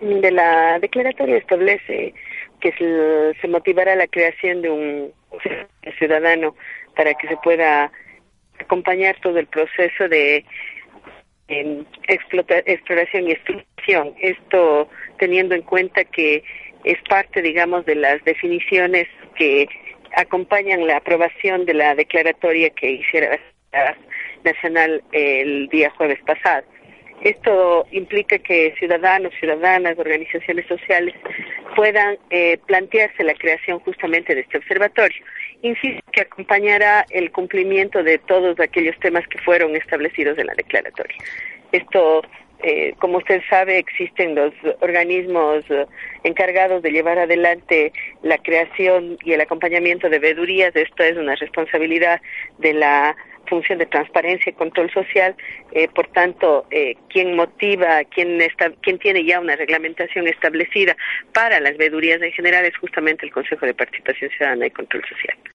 de la declaratoria establece que se, motivará la creación de un ciudadano para que se pueda acompañar todo el proceso de exploración y exploración. Esto teniendo en cuenta que es parte, digamos, de las definiciones que acompañan la aprobación de la declaratoria que hiciera la Nacional el día jueves pasado. Esto implica que ciudadanos, ciudadanas, organizaciones sociales puedan eh, plantearse la creación justamente de este observatorio. Insisto que acompañará el cumplimiento de todos aquellos temas que fueron establecidos en la declaratoria. Esto, eh, como usted sabe, existen los organismos eh, encargados de llevar adelante la creación y el acompañamiento de vedurías. Esto es una responsabilidad de la función de transparencia y control social, eh, por tanto, eh, quien motiva, quien, está, quien tiene ya una reglamentación establecida para las vedurías en general es justamente el Consejo de Participación Ciudadana y Control Social.